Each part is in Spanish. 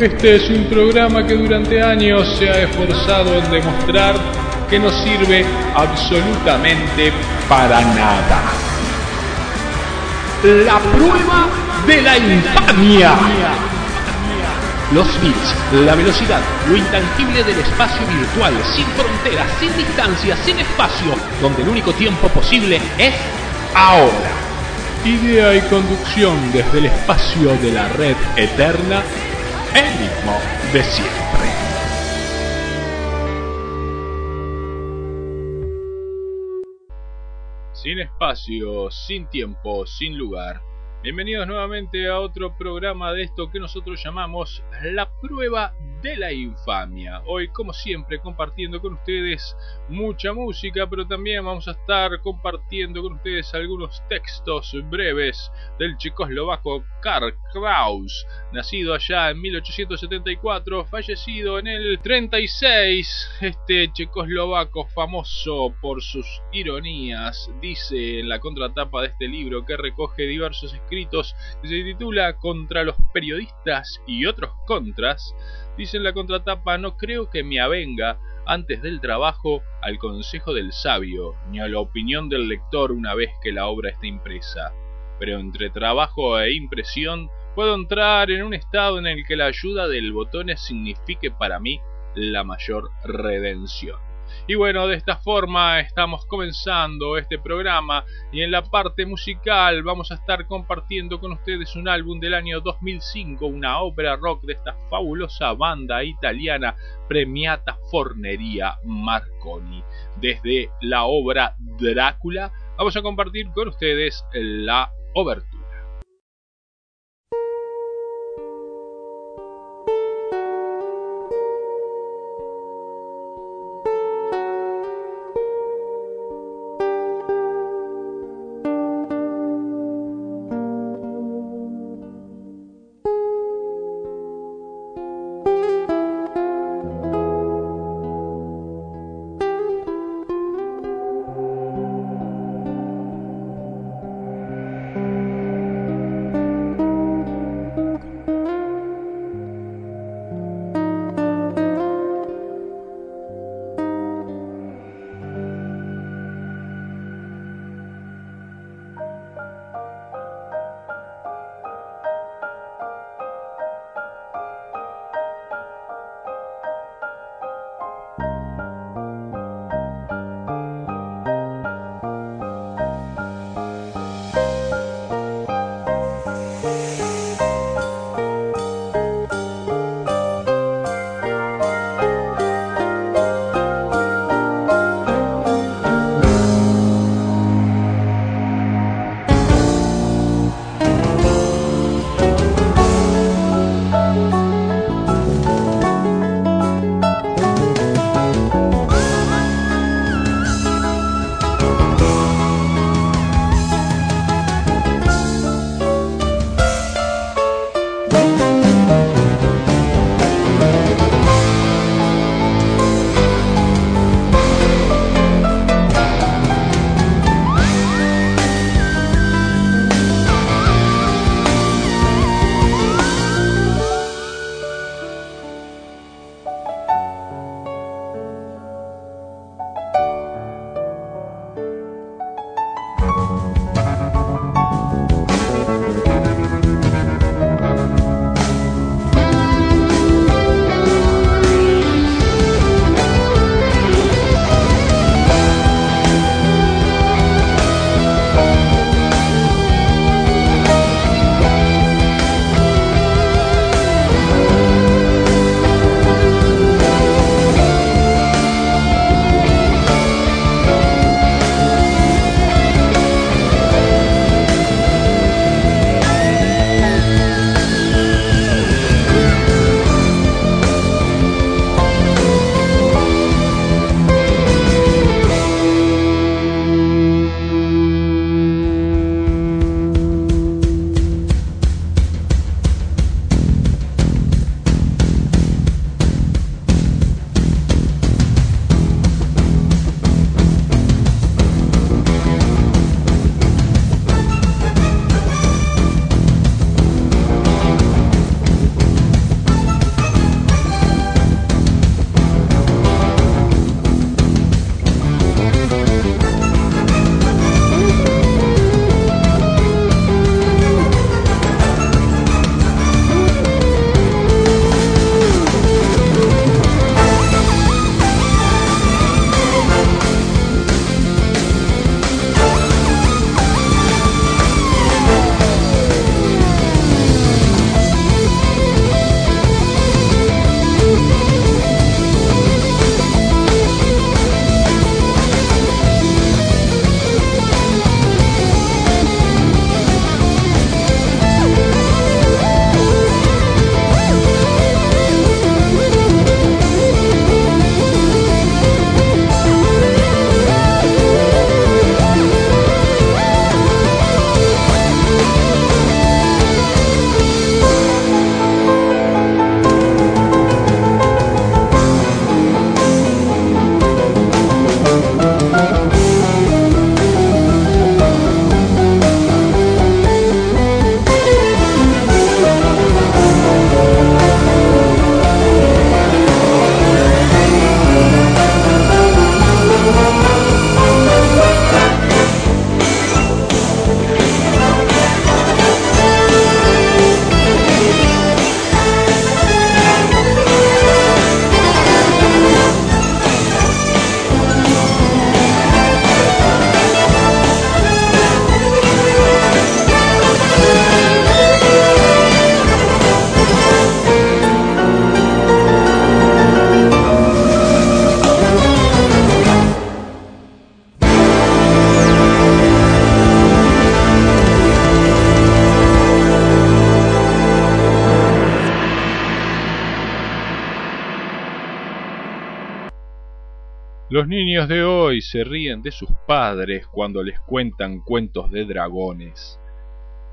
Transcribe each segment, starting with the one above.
Este es un programa que durante años se ha esforzado en demostrar que no sirve absolutamente para nada. La prueba de la infamia. Los bits, la velocidad, lo intangible del espacio virtual, sin fronteras, sin distancia, sin espacio, donde el único tiempo posible es ahora. Idea y conducción desde el espacio de la red eterna, el mismo de siempre. Sin espacio, sin tiempo, sin lugar Bienvenidos nuevamente a otro programa de esto que nosotros llamamos La prueba de la infamia. Hoy, como siempre, compartiendo con ustedes mucha música, pero también vamos a estar compartiendo con ustedes algunos textos breves del checoslovaco Karl Kraus, nacido allá en 1874, fallecido en el 36. Este checoslovaco famoso por sus ironías, dice en la contratapa de este libro que recoge diversos escritos que se titula Contra los periodistas y otros contras, dice en la contratapa no creo que me avenga antes del trabajo al consejo del sabio, ni a la opinión del lector una vez que la obra está impresa. Pero entre trabajo e impresión puedo entrar en un estado en el que la ayuda del botones signifique para mí la mayor redención. Y bueno, de esta forma estamos comenzando este programa y en la parte musical vamos a estar compartiendo con ustedes un álbum del año 2005, una ópera rock de esta fabulosa banda italiana Premiata Fornería Marconi. Desde la obra Drácula vamos a compartir con ustedes la obertura. Los niños de hoy se ríen de sus padres cuando les cuentan cuentos de dragones.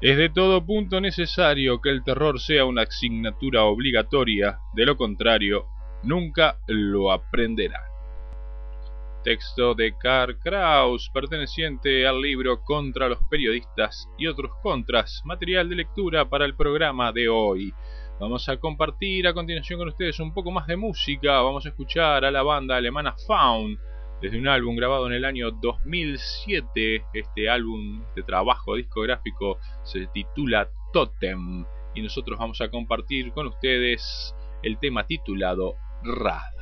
Es de todo punto necesario que el terror sea una asignatura obligatoria, de lo contrario, nunca lo aprenderán. Texto de Karl Kraus, perteneciente al libro Contra los periodistas y otros contras, material de lectura para el programa de hoy. Vamos a compartir a continuación con ustedes un poco más de música. Vamos a escuchar a la banda alemana Faun desde un álbum grabado en el año 2007. Este álbum, este trabajo discográfico se titula Totem y nosotros vamos a compartir con ustedes el tema titulado Rad.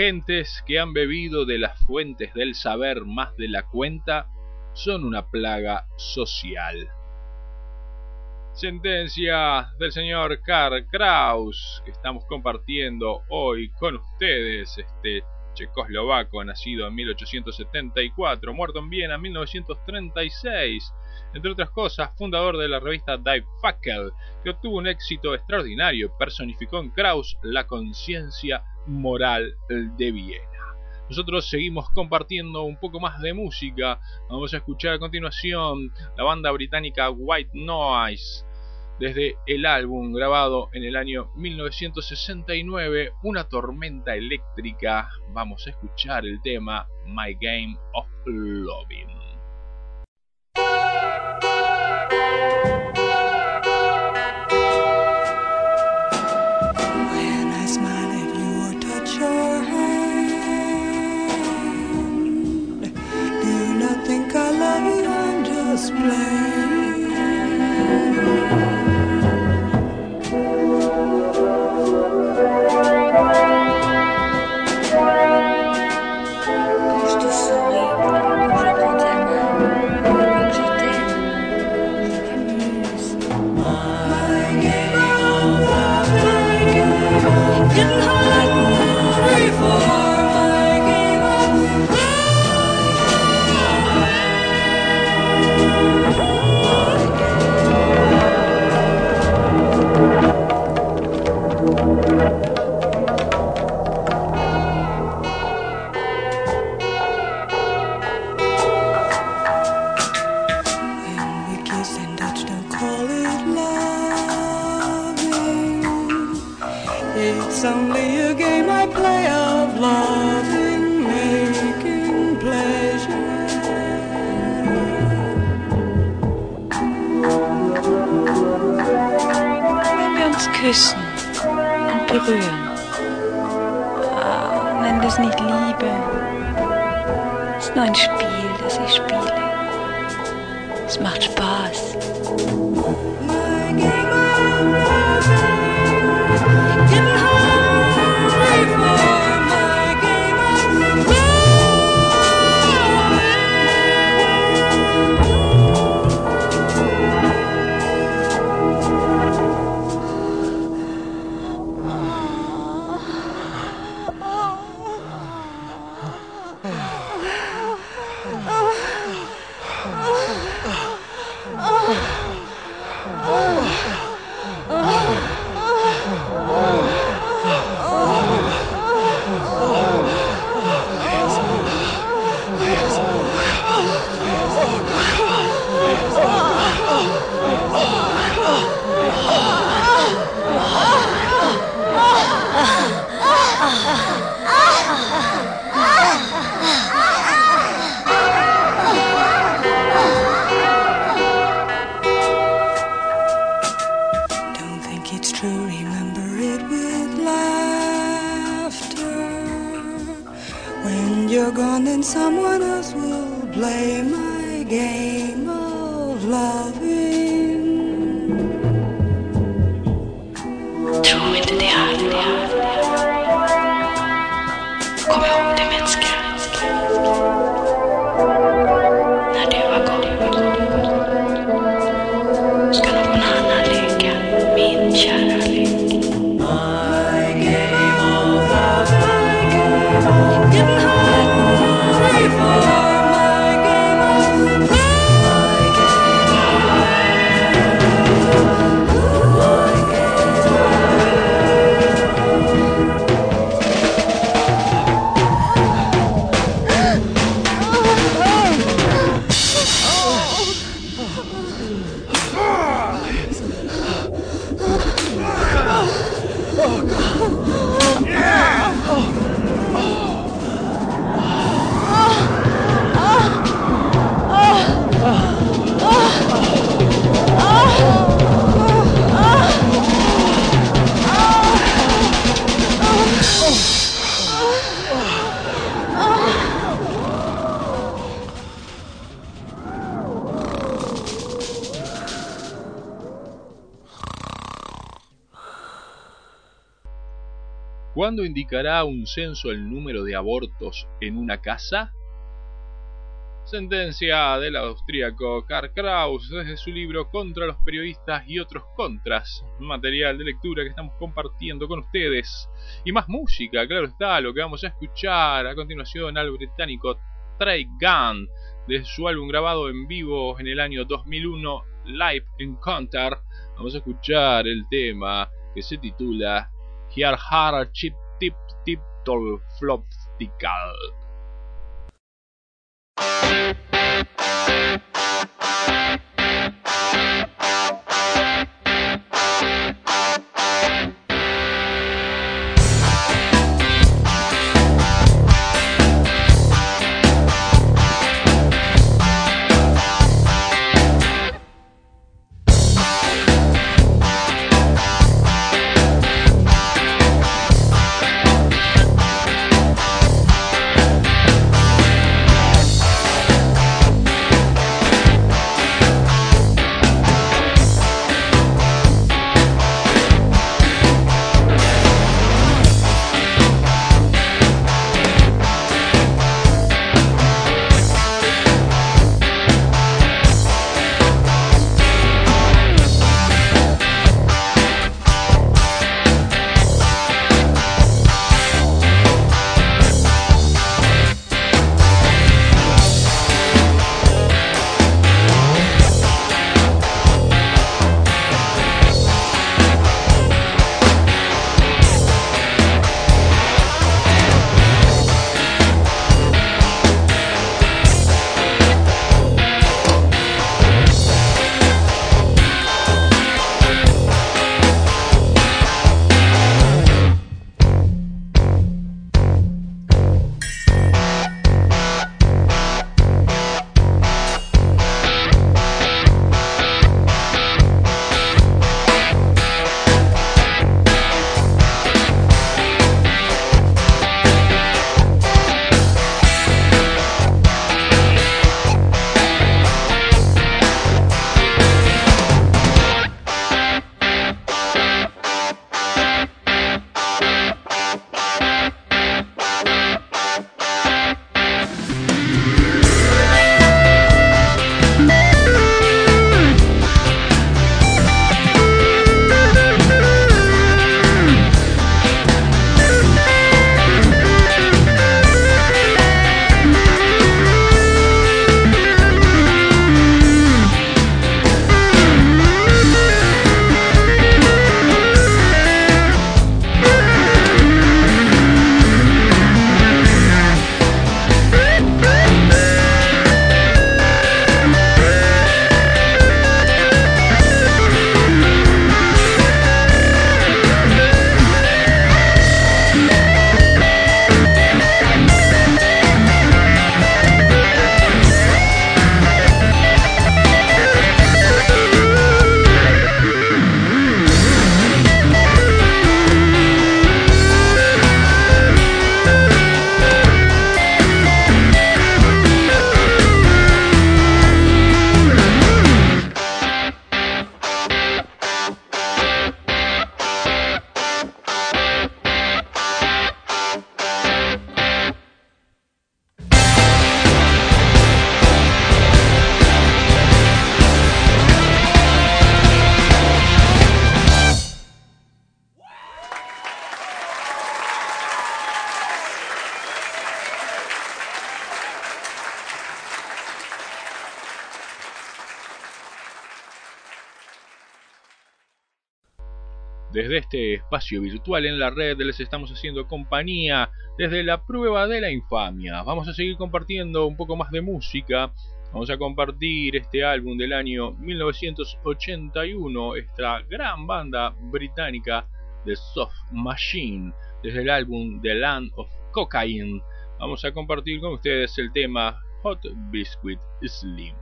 Gentes que han bebido de las fuentes del saber más de la cuenta son una plaga social. Sentencia del señor Karl Kraus que estamos compartiendo hoy con ustedes este checoslovaco, nacido en 1874, muerto en Viena en 1936. Entre otras cosas, fundador de la revista Die Fackel, que obtuvo un éxito extraordinario, personificó en Krauss la conciencia moral de Viena. Nosotros seguimos compartiendo un poco más de música. Vamos a escuchar a continuación la banda británica White Noise desde el álbum grabado en el año 1969, Una tormenta eléctrica. Vamos a escuchar el tema My Game of Loving. display. Yeah. ¿Cuándo indicará un censo el número de abortos en una casa? Sentencia del austríaco Karl Kraus desde su libro Contra los periodistas y otros contras. Material de lectura que estamos compartiendo con ustedes. Y más música, claro está, lo que vamos a escuchar a continuación al británico Trey Gunn de su álbum grabado en vivo en el año 2001 Live Encounter. Vamos a escuchar el tema que se titula Here Hard Chip Tip Desde este espacio virtual en la red les estamos haciendo compañía desde la prueba de la infamia. Vamos a seguir compartiendo un poco más de música. Vamos a compartir este álbum del año 1981, esta gran banda británica de Soft Machine, desde el álbum The Land of Cocaine. Vamos a compartir con ustedes el tema Hot Biscuit Slim.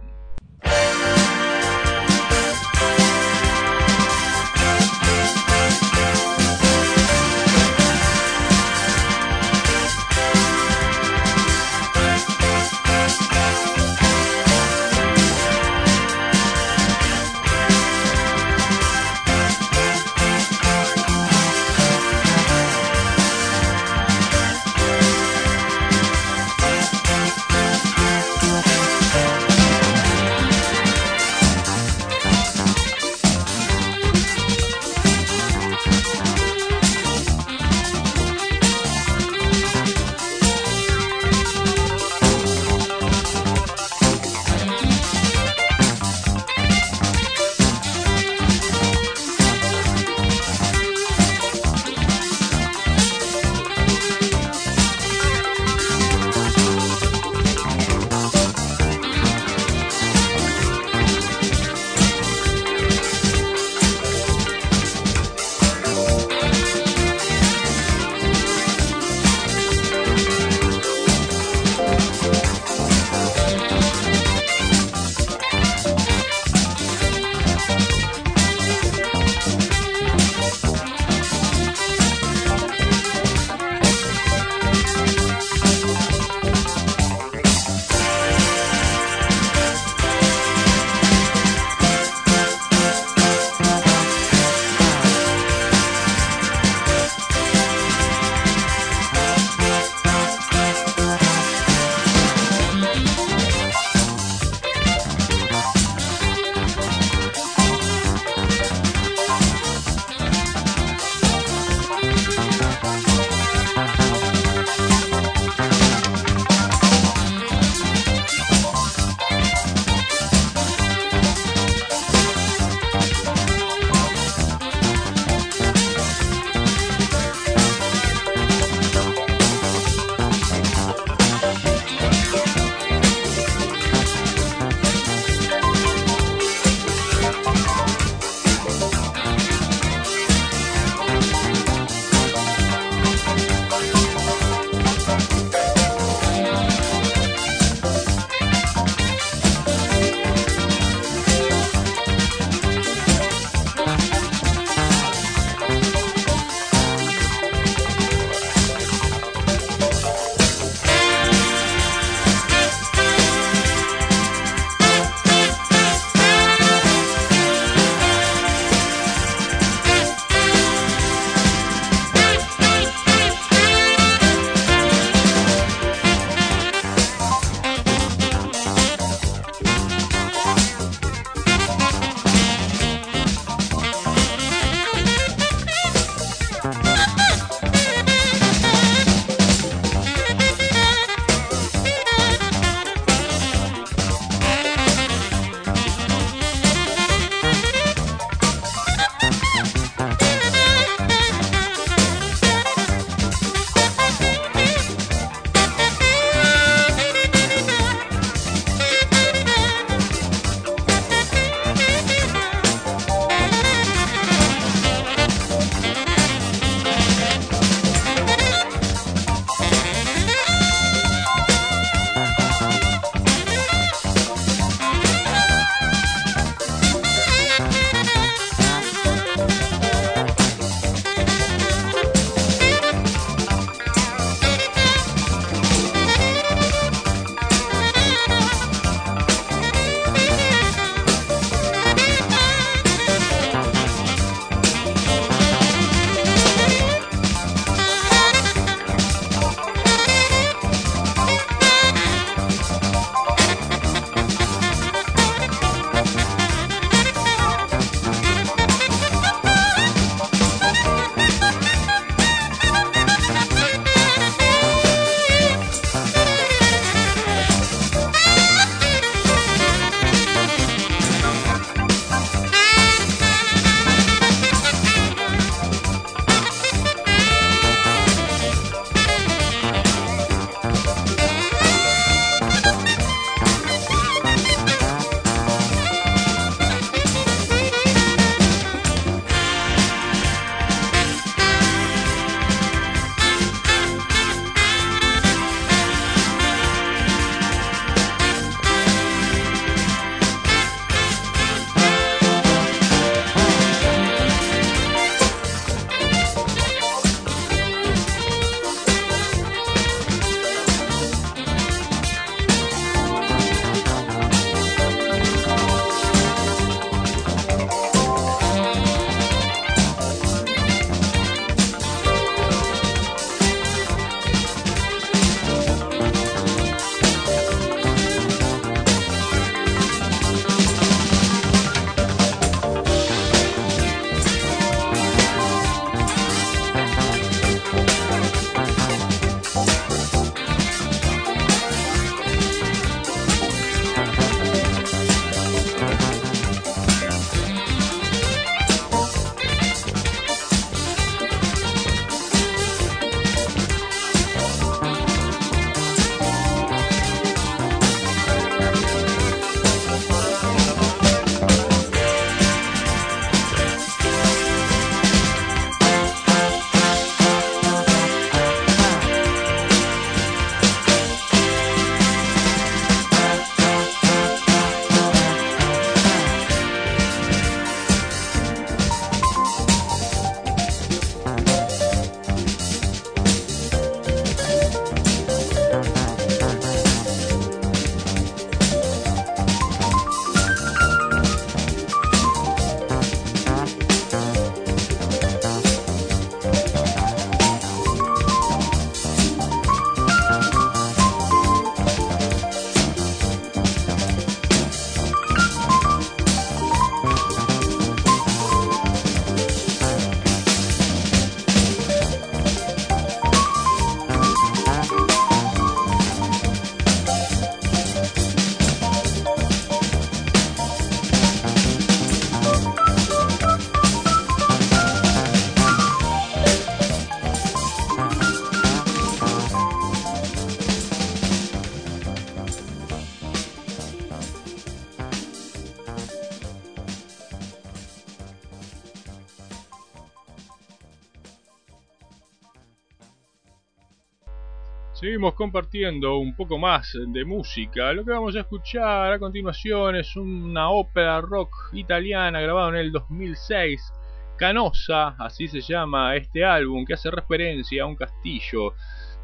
Seguimos compartiendo un poco más de música. Lo que vamos a escuchar a continuación es una ópera rock italiana grabada en el 2006. Canosa, así se llama este álbum, que hace referencia a un castillo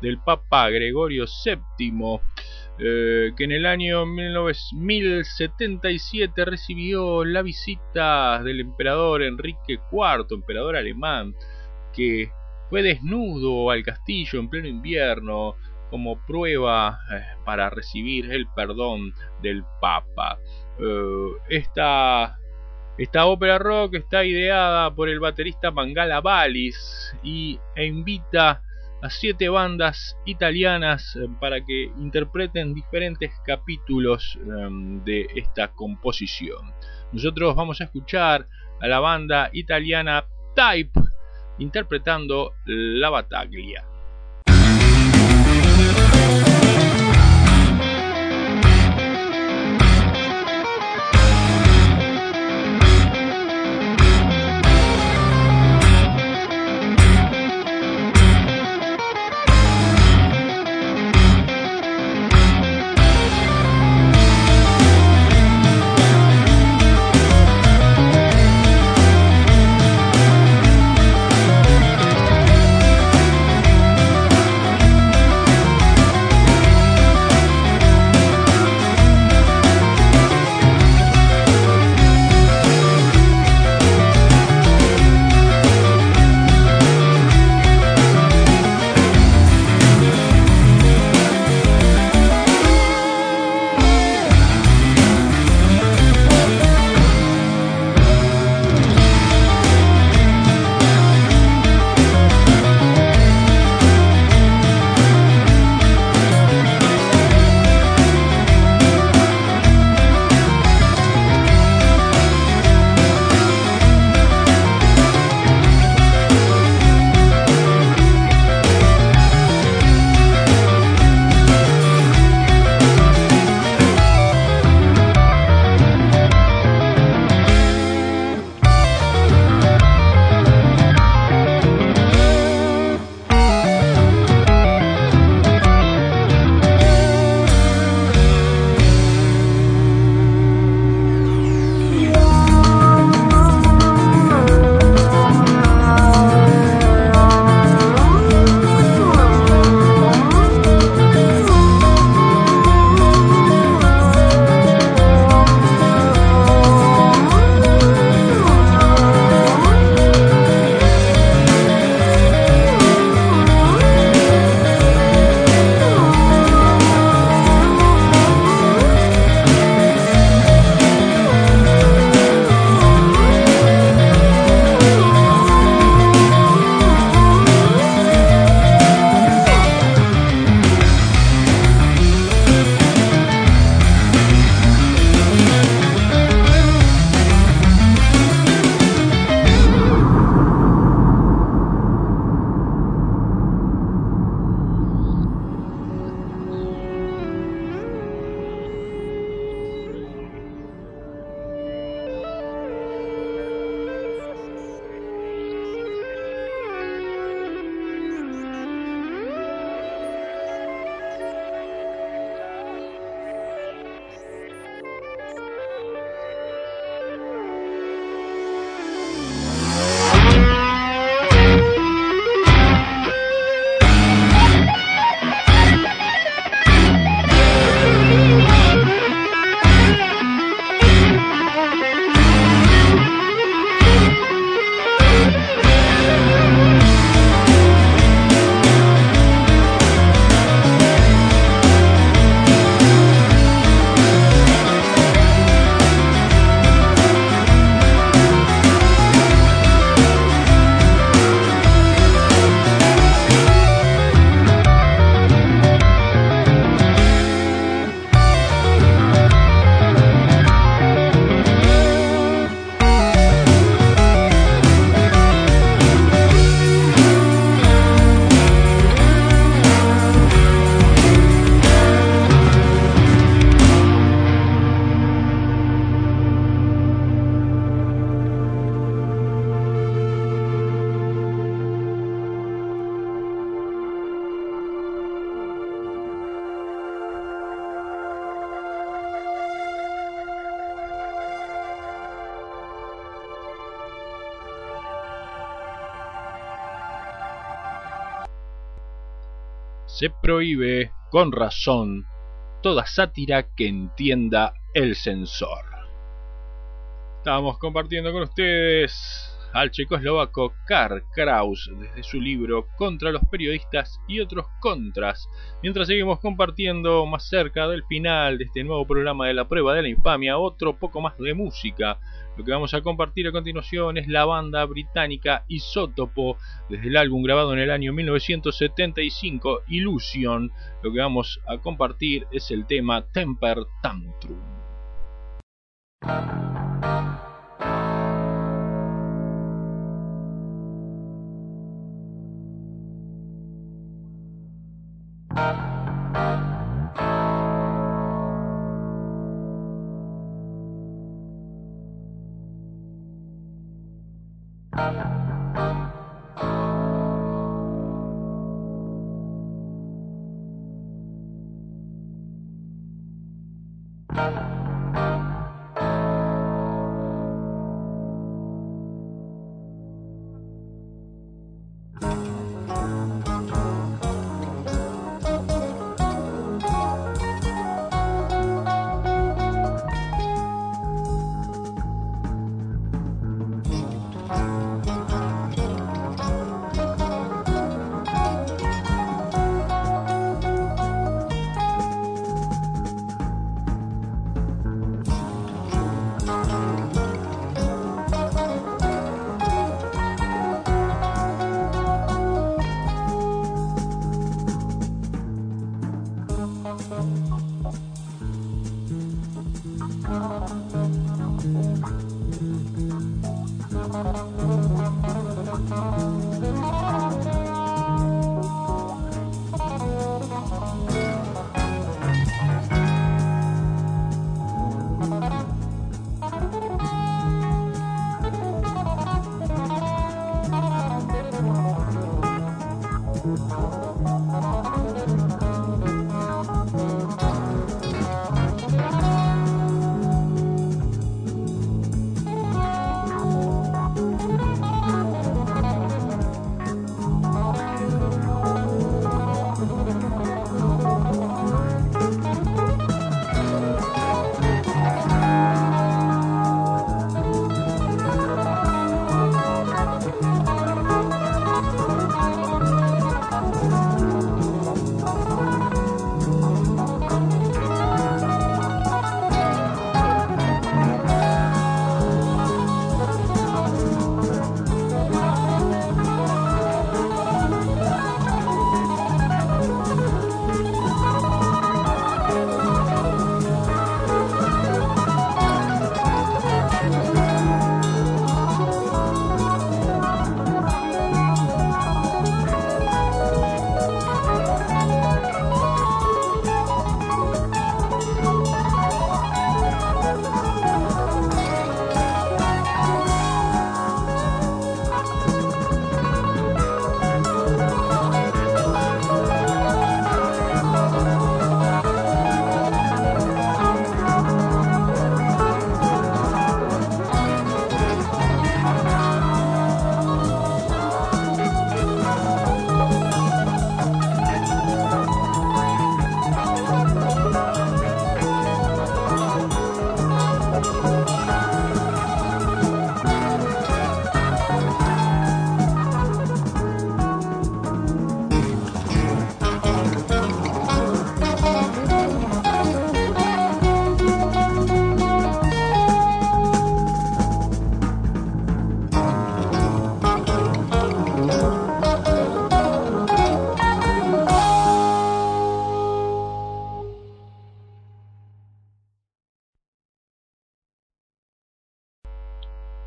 del Papa Gregorio VII, eh, que en el año 1077 recibió la visita del emperador Enrique IV, emperador alemán, que fue desnudo al castillo en pleno invierno como prueba eh, para recibir el perdón del Papa. Eh, esta, esta ópera rock está ideada por el baterista Mangala Valis y, e invita a siete bandas italianas eh, para que interpreten diferentes capítulos de esta composición. Nosotros vamos a escuchar a la banda italiana Type interpretando La Battaglia. Se prohíbe, con razón, toda sátira que entienda el censor. Estamos compartiendo con ustedes al checoslovaco Karl Kraus desde su libro Contra los periodistas y otros contras, mientras seguimos compartiendo más cerca del final de este nuevo programa de la prueba de la infamia otro poco más de música. Lo que vamos a compartir a continuación es la banda británica Isótopo desde el álbum grabado en el año 1975 Illusion. Lo que vamos a compartir es el tema Temper Tantrum.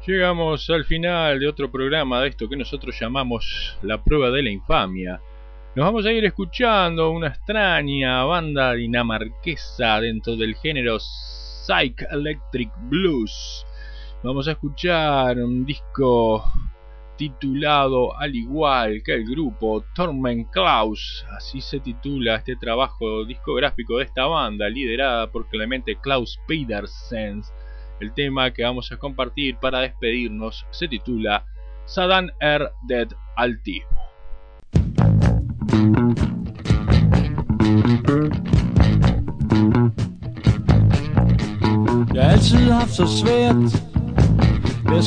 Llegamos al final de otro programa de esto que nosotros llamamos La prueba de la infamia. Nos vamos a ir escuchando una extraña banda dinamarquesa dentro del género Psych Electric Blues. Vamos a escuchar un disco titulado al igual que el grupo Torment Klaus, así se titula este trabajo discográfico de esta banda liderada por Clemente Klaus Pedersen el tema que vamos a compartir para despedirnos se titula Sadan Er Dead Alti. Jeg har altid haft så svært ved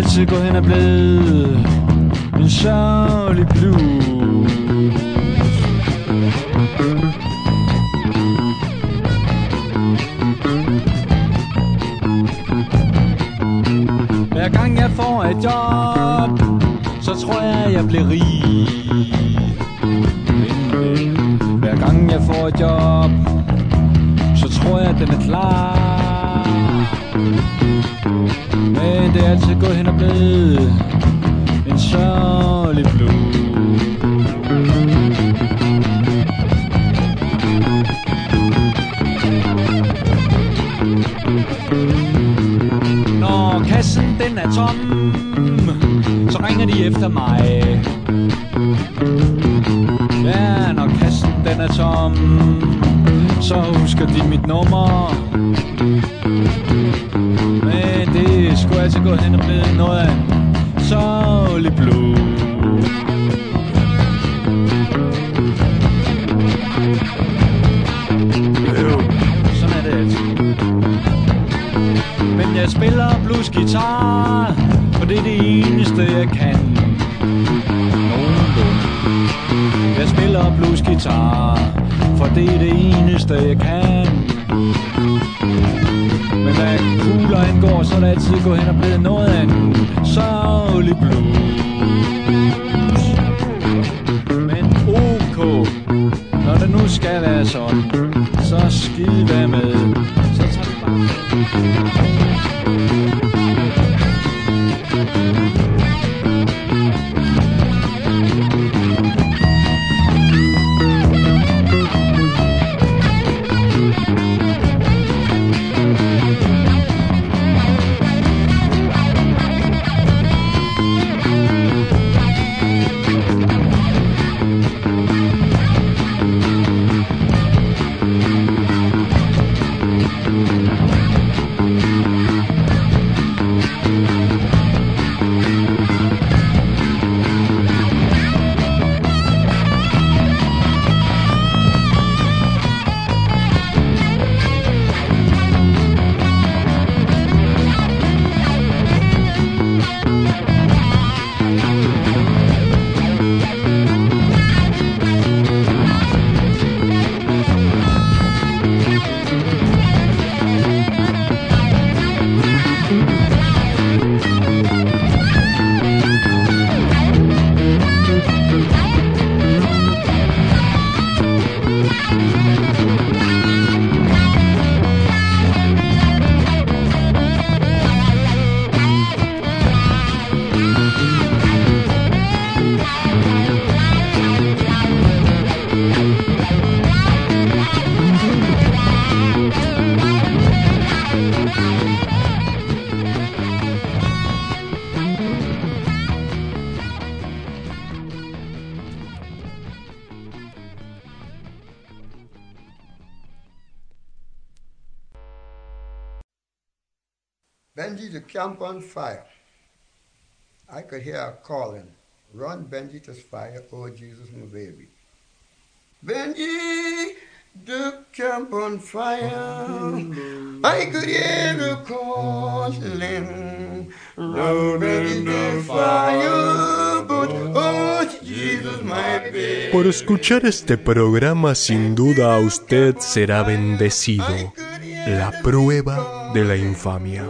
altid gået hen og blevet en sørgelig blues. Hver gang jeg får et job, så tror jeg, jeg bliver rig. Hver gang jeg får et job, så tror jeg, den er klar. Det er altid gået hen og blevet en sørgelig blues. Når kassen den er tom, så ringer de efter mig. Ja, når kassen den er tom, så husker de mit nummer. Altid gået hen og blevet noget af en sørgelig. Øv, Sådan er det altid. Men jeg spiller bluesgitar, for det er det eneste jeg kan. Nogenlunde. Jeg spiller bluesgitar, for det er det eneste jeg kan. Men hvad kugler angår, så er det altid gå hen og blive noget af en sørgelig blues. Men ok, når det nu skal være sådan, så skide hvad med. Så tager vi bare The on fire. I could hear her calling, Run, Benji, to fire, oh Jesus, my baby. Benji, the camp on fire. I could hear her calling, Run, Benji, to fire, but oh Jesus, my baby. Por escuchar este programa sin duda usted será bendecido. La prueba de la infamia.